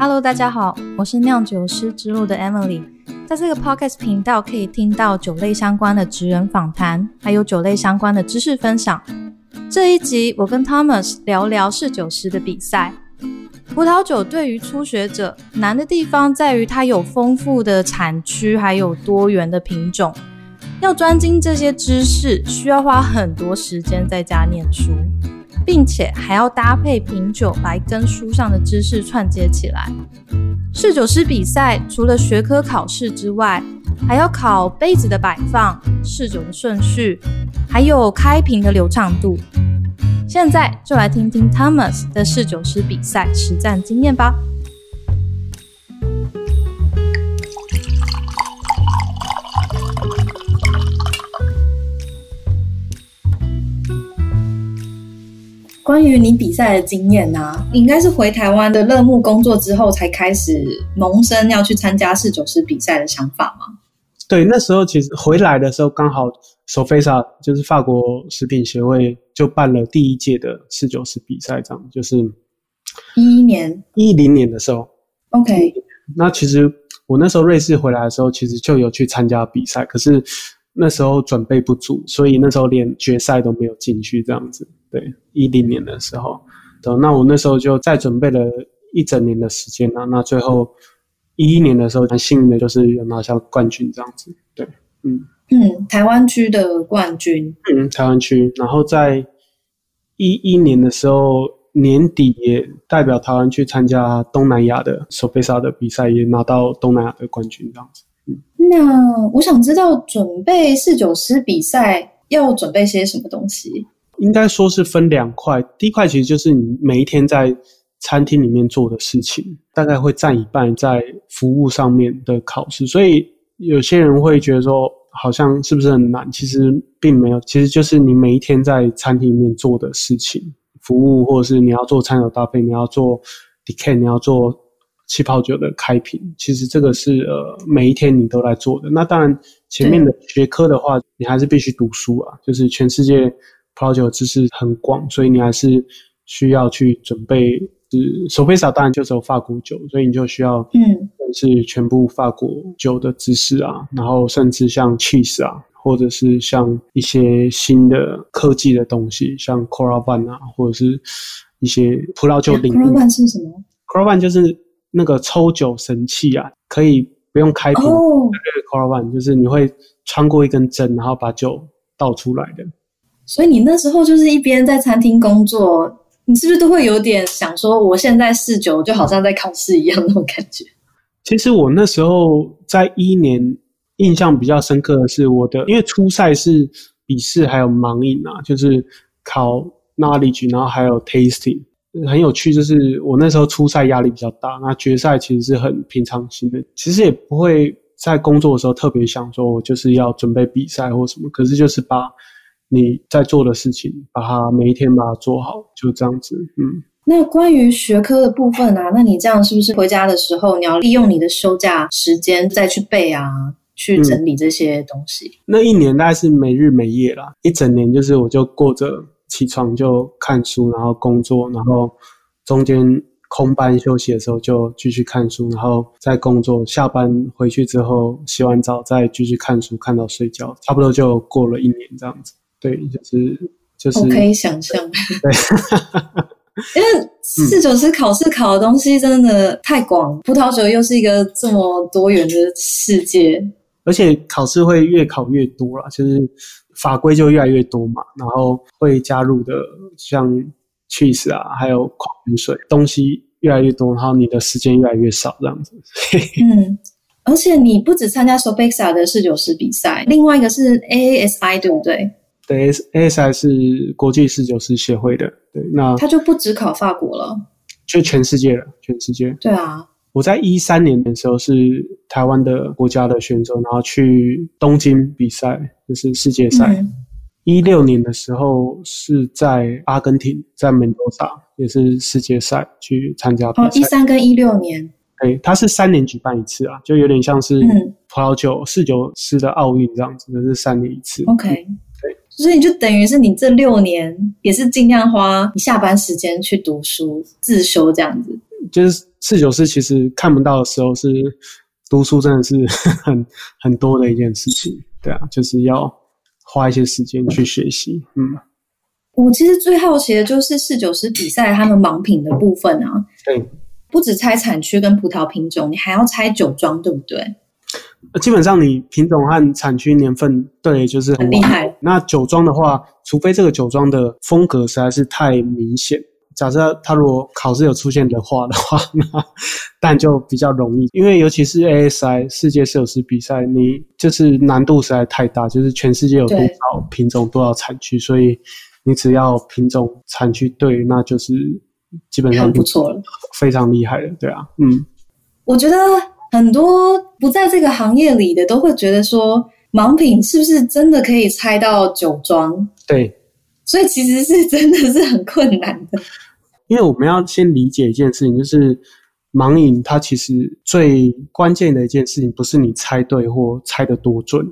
Hello，大家好，我是酿酒师之路的 Emily。在这个 Podcast 频道，可以听到酒类相关的职人访谈，还有酒类相关的知识分享。这一集，我跟 Thomas 聊聊侍酒师的比赛。葡萄酒对于初学者难的地方在于它有丰富的产区，还有多元的品种。要专精这些知识，需要花很多时间在家念书。并且还要搭配品酒来跟书上的知识串接起来。侍酒师比赛除了学科考试之外，还要考杯子的摆放、侍酒的顺序，还有开瓶的流畅度。现在就来听听 Thomas 的侍酒师比赛实战经验吧。关于你比赛的经验呢？你应该是回台湾的乐牧工作之后才开始萌生要去参加四九师比赛的想法吗？对，那时候其实回来的时候刚好 Sofisa 就是法国食品协会就办了第一届的四九师比赛，这样就是一一年一零年的时候。OK，那其实我那时候瑞士回来的时候，其实就有去参加比赛，可是那时候准备不足，所以那时候连决赛都没有进去，这样子。对，一零年的时候，那我那时候就再准备了一整年的时间啊。那最后一一年的时候，很幸运的就是有拿下冠军这样子。对，嗯嗯，台湾区的冠军。嗯，台湾区。然后在一一年的时候年底也代表台湾去参加东南亚的手背沙的比赛，也拿到东南亚的冠军这样子。嗯，那我想知道准备侍酒师比赛要准备些什么东西？应该说是分两块，第一块其实就是你每一天在餐厅里面做的事情，大概会占一半在服务上面的考试。所以有些人会觉得说，好像是不是很难？其实并没有，其实就是你每一天在餐厅里面做的事情，服务或者是你要做餐酒搭配，你要做 decant，你要做气泡酒的开瓶，其实这个是呃每一天你都来做的。那当然前面的学科的话，你还是必须读书啊，就是全世界。葡萄酒知识很广，所以你还是需要去准备。是手杯少当然就只有法国酒，所以你就需要嗯，是全部法国酒的知识啊。然后甚至像 cheese 啊，或者是像一些新的科技的东西，像 c o r a v a n 啊，或者是一些葡萄酒领域。c o r a v a n 是什么 c o r a v a n 就是那个抽酒神器啊，可以不用开瓶。哦 c o r a v a n 就是你会穿过一根针，然后把酒倒出来的。所以你那时候就是一边在餐厅工作，你是不是都会有点想说，我现在试酒就好像在考试一样那种感觉？其实我那时候在一年印象比较深刻的是我的，因为初赛是笔试还有盲饮啊，就是考 knowledge，然后还有 tasting，很有趣。就是我那时候初赛压力比较大，那决赛其实是很平常心的，其实也不会在工作的时候特别想说我就是要准备比赛或什么，可是就是把。你在做的事情，把它每一天把它做好，就这样子。嗯，那关于学科的部分啊，那你这样是不是回家的时候，你要利用你的休假时间再去背啊，去整理这些东西？那一年大概是没日没夜啦，一整年就是我就过着起床就看书，然后工作，然后中间空班休息的时候就继续看书，然后再工作。下班回去之后洗完澡再继续看书，看到睡觉，差不多就过了一年这样子。对，就是就是，我可以想象。对，因为四九师考试考的东西真的太广，葡萄酒又是一个这么多元的世界，而且考试会越考越多啦，就是法规就越来越多嘛，然后会加入的像 cheese 啊，还有矿泉水东西越来越多，然后你的时间越来越少，这样子。嗯。而且你不只参加 Sobexa 的侍酒师比赛，另外一个是 AASI，对不对？对，AASI 是国际侍酒师协会的。对，那他就不只考法国了，就全世界了，全世界。对啊，我在一三年的时候是台湾的国家的选手，然后去东京比赛，就是世界赛。一六年的时候是在阿根廷，在门多萨，也是世界赛去参加比赛。一三跟一六年。哎，它是三年举办一次啊，就有点像是葡萄酒四九四的奥运这样子，就是三年一次。OK，对，所以你就等于是你这六年也是尽量花你下班时间去读书自修这样子。就是四九师其实看不到的时候是读书，真的是 很很多的一件事情。对啊，就是要花一些时间去学习。嗯，我其实最好奇的就是四九师比赛他们盲品的部分啊。对，不止猜产区跟葡萄品种，你还要猜酒庄，对不对？基本上你品种和产区年份对，就是很厉害。那酒庄的话，除非这个酒庄的风格实在是太明显。假设他如果考试有出现的话的话，那但就比较容易，因为尤其是 ASI 世界摄影师比赛，你就是难度实在太大，就是全世界有多少品种多少产区，所以你只要品种产区对，那就是基本上不错了，非常厉害的，对啊，嗯，我觉得很多不在这个行业里的都会觉得说，盲品是不是真的可以猜到酒庄？对，所以其实是真的是很困难的。因为我们要先理解一件事情，就是盲饮它其实最关键的一件事情，不是你猜对或猜的多准，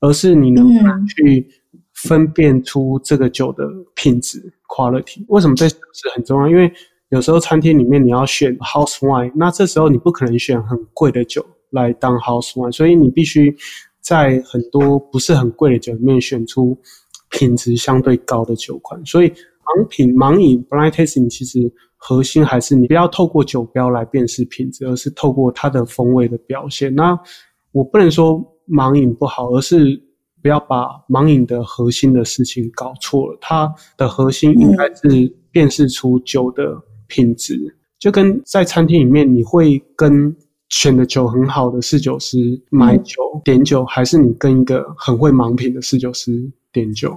而是你能不能去分辨出这个酒的品质 quality。为什么这是很重要？因为有时候餐厅里面你要选 house wine，那这时候你不可能选很贵的酒来当 house wine，所以你必须在很多不是很贵的酒里面选出品质相对高的酒款，所以。盲品盲饮 blind tasting 其实核心还是你不要透过酒标来辨识品质，而是透过它的风味的表现。那我不能说盲饮不好，而是不要把盲饮的核心的事情搞错了。它的核心应该是辨识出酒的品质，就跟在餐厅里面，你会跟选的酒很好的侍酒师买酒点酒，还是你跟一个很会盲品的侍酒师点酒？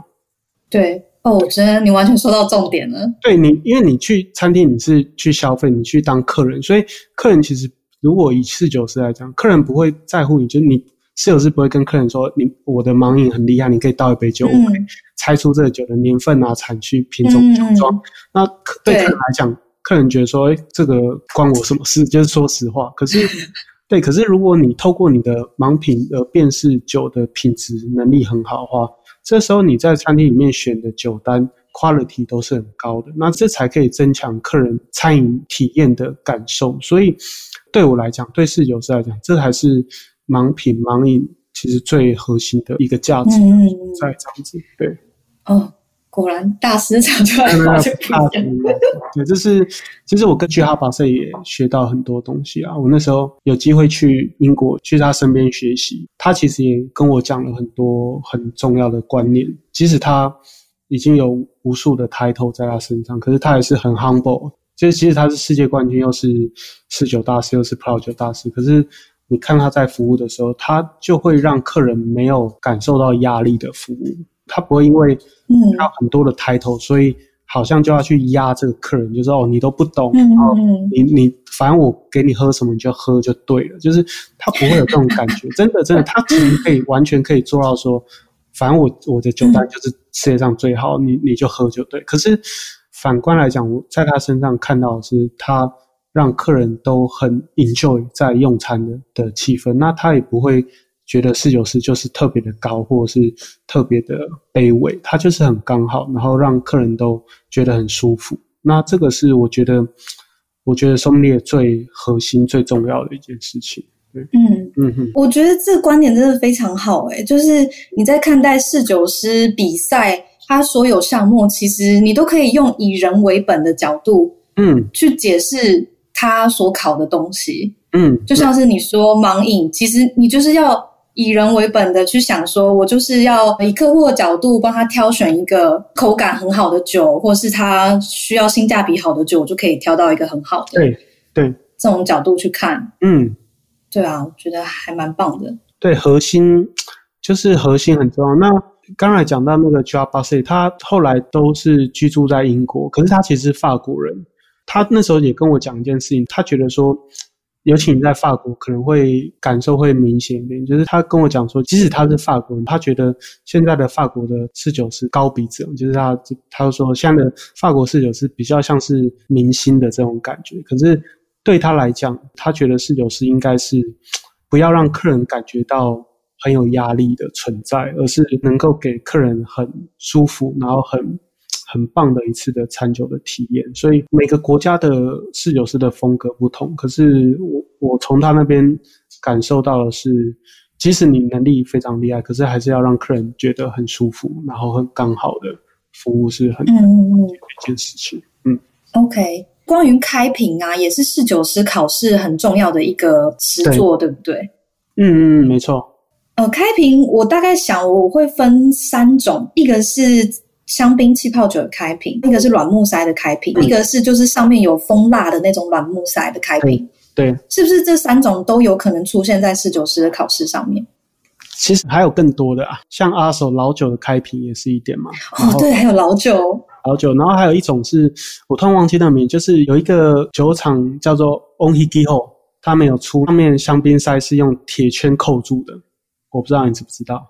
对。哦，我觉得，你完全说到重点了。对你，因为你去餐厅，你是去消费，你去当客人，所以客人其实如果以侍酒师来讲，客人不会在乎你，就你侍酒师不会跟客人说，你我的盲饮很厉害，你可以倒一杯酒，我可以猜出这个酒的年份啊、产区、品种、酒庄。那对客人来讲，客人觉得说，哎，这个关我什么事？就是说实话。可是，对，可是如果你透过你的盲品而辨识酒的品质能力很好的话。这时候你在餐厅里面选的酒单 quality 都是很高的，那这才可以增强客人餐饮体验的感受。所以对我来讲，对侍酒师来讲，这还是盲品盲饮其实最核心的一个价值在这样子。对，哦。果然大师讲出来话就不一样。对，这是其实我跟去哈巴塞也学到很多东西啊。我那时候有机会去英国，去他身边学习，他其实也跟我讲了很多很重要的观念。即使他已经有无数的 title 在他身上，可是他也是很 humble。就是其实他是世界冠军，又是四九大师，又是葡萄酒大师。可是你看他在服务的时候，他就会让客人没有感受到压力的服务。他不会因为他很多的抬头，所以好像就要去压这个客人，就是哦，你都不懂，然后你你反正我给你喝什么你就喝就对了，就是他不会有这种感觉，真的真的，他其实可以完全可以做到说，反正我我的酒单就是世界上最好，你你就喝就对。可是反观来讲，我在他身上看到的是，他让客人都很 enjoy 在用餐的的气氛，那他也不会。觉得四九师就是特别的高，或者是特别的卑微，他就是很刚好，然后让客人都觉得很舒服。那这个是我觉得，我觉得松烈最核心、最重要的一件事情。对，嗯嗯哼，我觉得这个观点真的非常好。哎，就是你在看待侍酒师比赛，他所有项目，其实你都可以用以人为本的角度，嗯，去解释他所考的东西。嗯，就像是你说盲饮，其实你就是要。以人为本的去想，说我就是要以客户的角度帮他挑选一个口感很好的酒，或是他需要性价比好的酒，我就可以挑到一个很好的。对对，这种角度去看，嗯，对啊，我觉得还蛮棒的。对，核心就是核心很重要。那刚才讲到那个 j a b a s 他后来都是居住在英国，可是他其实是法国人。他那时候也跟我讲一件事情，他觉得说。尤其你在法国，可能会感受会明显一点。就是他跟我讲说，即使他是法国人，他觉得现在的法国的侍酒是高比者，就是他他说现在的法国侍酒是比较像是明星的这种感觉。可是对他来讲，他觉得侍酒师应该是不要让客人感觉到很有压力的存在，而是能够给客人很舒服，然后很很棒的一次的餐酒的体验。所以每个国家的侍酒师的风格不同，可是我我从他那边感受到的是，即使你能力非常厉害，可是还是要让客人觉得很舒服，然后很刚好的服务是很嗯嗯嗯一件事情。嗯，，OK。关于开瓶啊，也是侍酒师考试很重要的一个实作，对不对？嗯嗯嗯，没错。呃，开瓶我大概想我会分三种，一个是香槟气泡酒的开瓶，一个是软木塞的开瓶，嗯一个是就是上面有蜂蜡的那种软木塞的开瓶。对，是不是这三种都有可能出现在侍酒师的考试上面？其实还有更多的啊，像阿手老酒的开瓶也是一点嘛。哦，后对，还有老酒，老酒，然后还有一种是我突然忘记那个名，就是有一个酒厂叫做 Onhigiho，他们有出上面香槟塞是用铁圈扣住的，我不知道你知不知道，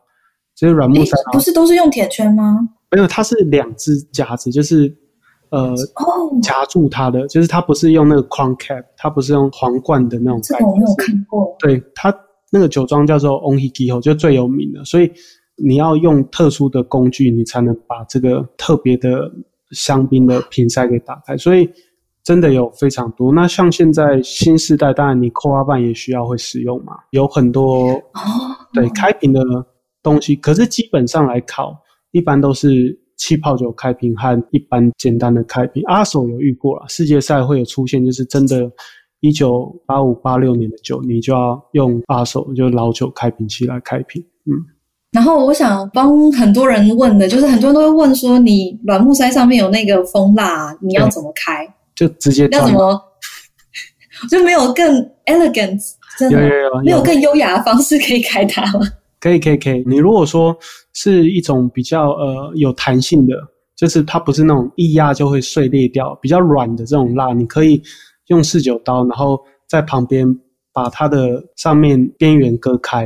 就是软木塞，不是都是用铁圈吗？没有，它是两只夹子，就是呃哦，夹住它的，就是它不是用那个 crown cap，它不是用皇冠的那种盖子，这个我没有看过。对，它那个酒庄叫做 Onhigiho，就最有名的，所以你要用特殊的工具，你才能把这个特别的香槟的瓶塞给打开。所以真的有非常多。那像现在新时代，当然你扣花瓣也需要会使用嘛，有很多哦，对开瓶的东西，可是基本上来考，一般都是气泡酒开瓶和一般简单的开瓶。阿手有遇过了，世界赛会有出现，就是真的。一九八五八六年的酒，你就要用阿手，就老酒开瓶器来开瓶。嗯，然后我想帮很多人问的，就是很多人都会问说，你软木塞上面有那个蜂蜡，你要怎么开？就直接要怎。么？就没有更 elegant，真的有有有没有更优雅的方式可以开它吗？可以可以可以。你如果说是一种比较呃有弹性的，就是它不是那种一压就会碎裂掉，比较软的这种蜡，你可以用四九刀，然后在旁边把它的上面边缘割开，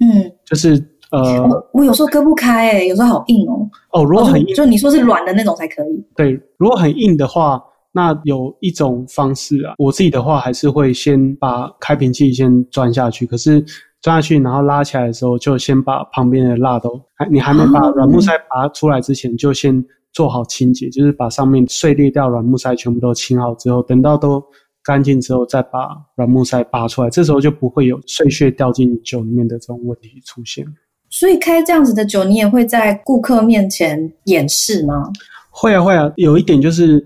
嗯，就是呃我我有时候割不开、欸，有时候好硬哦。哦，如果很硬就就你说是软的那种才可以。对，如果很硬的话，那有一种方式啊，我自己的话还是会先把开瓶器先钻下去，可是钻下去然后拉起来的时候，就先把旁边的蜡都，还你还没把哦软木塞拔出来之前，就先做好清洁，就是把上面碎裂掉软木塞全部都清好之后，等到都干净之后，再把软木塞拔出来，这时候就不会有碎屑掉进酒里面的这种问题出现。所以开这样子的酒，你也会在顾客面前演示吗？会啊会啊，有一点就是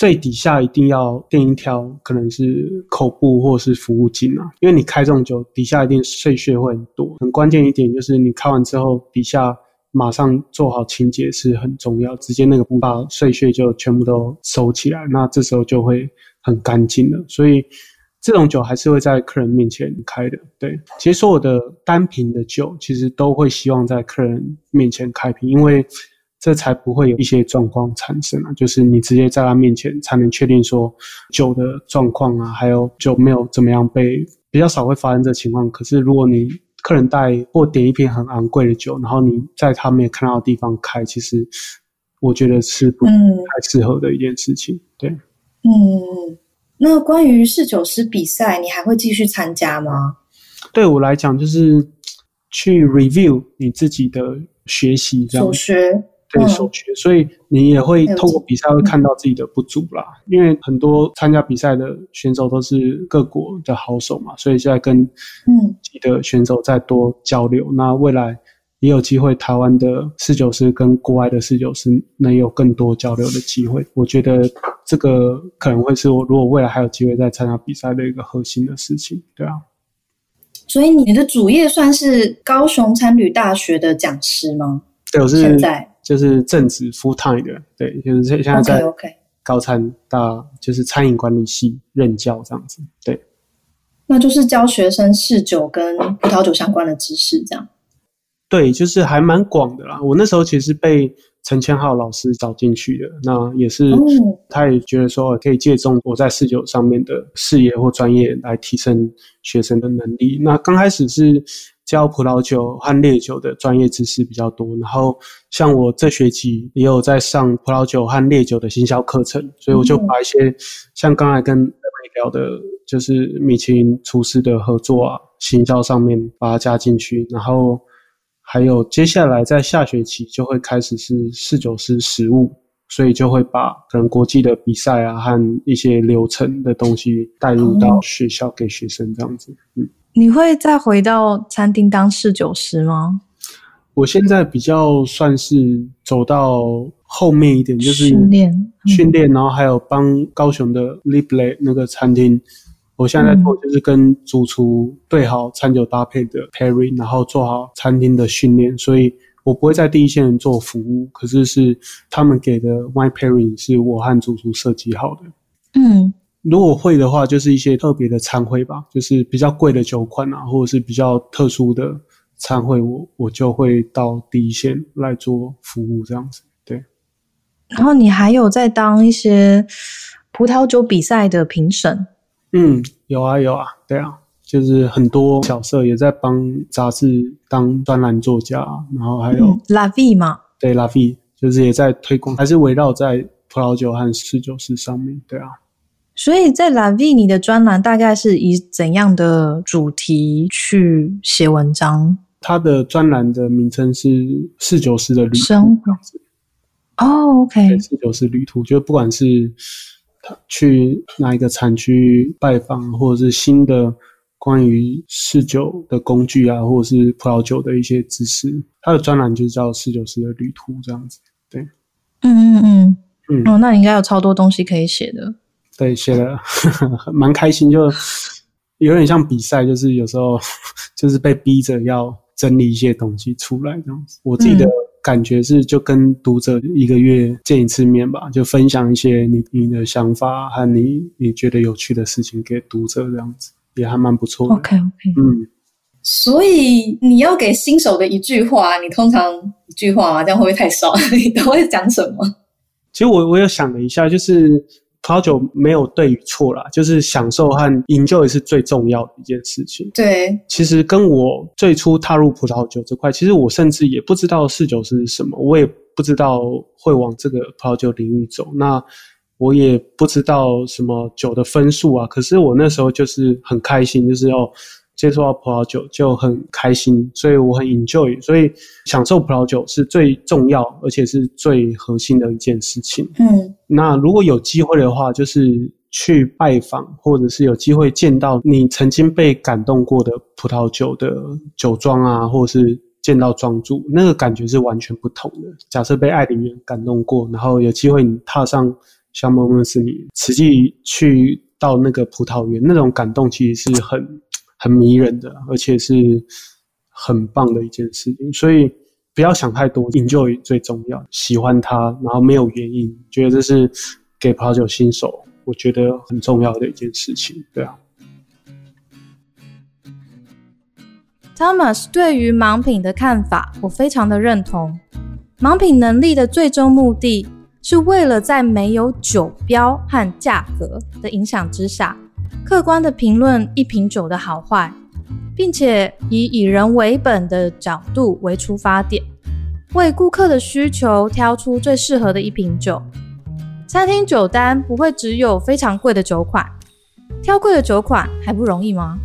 最底下一定要垫一条，可能是口布或是服务巾啊，因为你开这种酒，底下一定碎屑会很多。很关键一点就是你开完之后，底下马上做好清洁是很重要，直接那个布把碎屑就全部都收起来，那这时候就会很干净了。所以这种酒还是会在客人面前开的。对，其实所有的单瓶的酒，其实都会希望在客人面前开瓶，因为这才不会有一些状况产生啊。就是你直接在他面前才能确定说酒的状况啊，还有酒没有怎么样被比较少会发生这情况。可是如果你客人带或点一瓶很昂贵的酒，然后你在他没有看到的地方开，其实我觉得是不太嗯适合的一件事情。对。嗯，那关于侍酒师比赛，你还会继续参加吗？对我来讲，就是去 review 你自己的学习，这样所学，嗯对所学，所以你也会透过比赛会看到自己的不足啦。因为很多参加比赛的选手都是各国的好手嘛，所以现在跟嗯自己的选手再多交流，那未来也有机会台湾的四九师跟国外的四九师能有更多交流的机会。我觉得这个可能会是我如果未来还有机会再参加比赛的一个核心的事情。对啊。所以你的主业算是高雄参旅大学的讲师吗？对，我是现在就是正职 full time 的，对，就是现在在高餐大就是餐饮管理系任教这样子，对那就是教学生试酒跟葡萄酒相关的知识，这样。对，就是还蛮广的啦。我那时候其实被陈千浩老师找进去的，那也是哦他也觉得说可以借重我在试酒上面的视野或专业来提升学生的能力。那刚开始是教葡萄酒和烈酒的专业知识比较多，然后像我这学期也有在上葡萄酒和烈酒的行销课程，所以我就嗯把一些像刚才跟妹妹聊的，就是米其林厨师的合作啊，行销上面把它加进去，然后还有接下来在下学期就会开始是侍酒师实务，所以就会把可能国际的比赛啊和一些流程的东西带入到学校给学生这样子。嗯，你会再回到餐厅当侍酒师吗？我现在比较算是走到后面一点，就是训练训练，然后还有帮高雄的 Libre 那个餐厅，我现在在做就是跟主厨对好餐酒搭配的 pairing，然后做好餐厅的训练，所以。我不会在第一线做服务，可是是他们给的 wine pairing 是我和主厨设计好的。嗯，如果会的话，就是一些特别的餐会吧，就是比较贵的酒款啊，或者是比较特殊的餐会，我我就会到第一线来做服务这样子。对。然后你还有在当一些葡萄酒比赛的评审？嗯，有啊有啊，对啊。就是很多角色也在帮杂志当专栏作家，然后还有 La V 嘛，对 La V，就是也在推广，还是围绕在葡萄酒和侍酒师上面，对啊。所以在 La V，你的专栏大概是以怎样的主题去写文章？他的专栏的名称是侍酒师的旅途。哦，OK，侍酒师旅途，就不管是他去哪一个产区拜访，或者是新的。关于侍酒的工具啊，或者是葡萄酒的一些知识，他的专栏就是叫“侍酒师的旅途”这样子。对，嗯嗯嗯嗯。哦，那你应该有超多东西可以写的。对，写的 蛮开心，就有点像比赛，就是有时候 就是被逼着要整理一些东西出来这样子。我自己的感觉是，就跟读者一个月见一次面吧，就分享一些你你的想法和你你觉得有趣的事情给读者这样子。也还蛮不错的。OK OK，嗯，所以你要给新手的一句话，你通常一句话吗？这样会不会太少？你都会讲什么？其实我我有想了一下，就是葡萄酒没有对与错啦，就是享受和 enjoy 是最重要的一件事情。对，其实跟我最初踏入葡萄酒这块，其实我甚至也不知道侍酒是什么，我也不知道会往这个葡萄酒领域走。那我也不知道什么酒的分数啊，可是我那时候就是很开心，就是要接触到葡萄酒就很开心，所以我很 enjoy，所以享受葡萄酒是最重要而且是最核心的一件事情。嗯，那如果有机会的话，就是去拜访或者是有机会见到你曾经被感动过的葡萄酒的酒庄啊，或者是见到庄主，那个感觉是完全不同的。假设被爱里面感动过，然后有机会你踏上。香梦梦是你实际去到那个葡萄园，那种感动其实是很很迷人的，而且是很棒的一件事情。所以不要想太多，enjoy 最重要，喜欢它，然后没有原因，觉得这是给葡萄酒新手，我觉得很重要的一件事情。对啊，Thomas 对于盲品的看法，我非常的认同。盲品能力的最终目的。是为了在没有酒标和价格的影响之下，客观的评论一瓶酒的好坏，并且以以人为本的角度为出发点，为顾客的需求挑出最适合的一瓶酒。餐厅酒单不会只有非常贵的酒款，挑贵的酒款还不容易吗？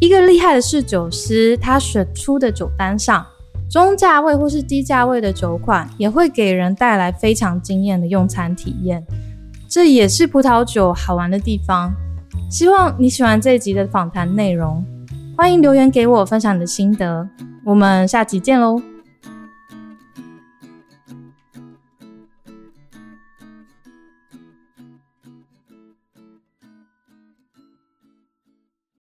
一个厉害的侍酒师，他选出的酒单上。中价位或是低价位的酒款，也会给人带来非常惊艳的用餐体验。这也是葡萄酒好玩的地方。希望你喜欢这一集的访谈内容，欢迎留言给我分享你的心得。我们下集见喽！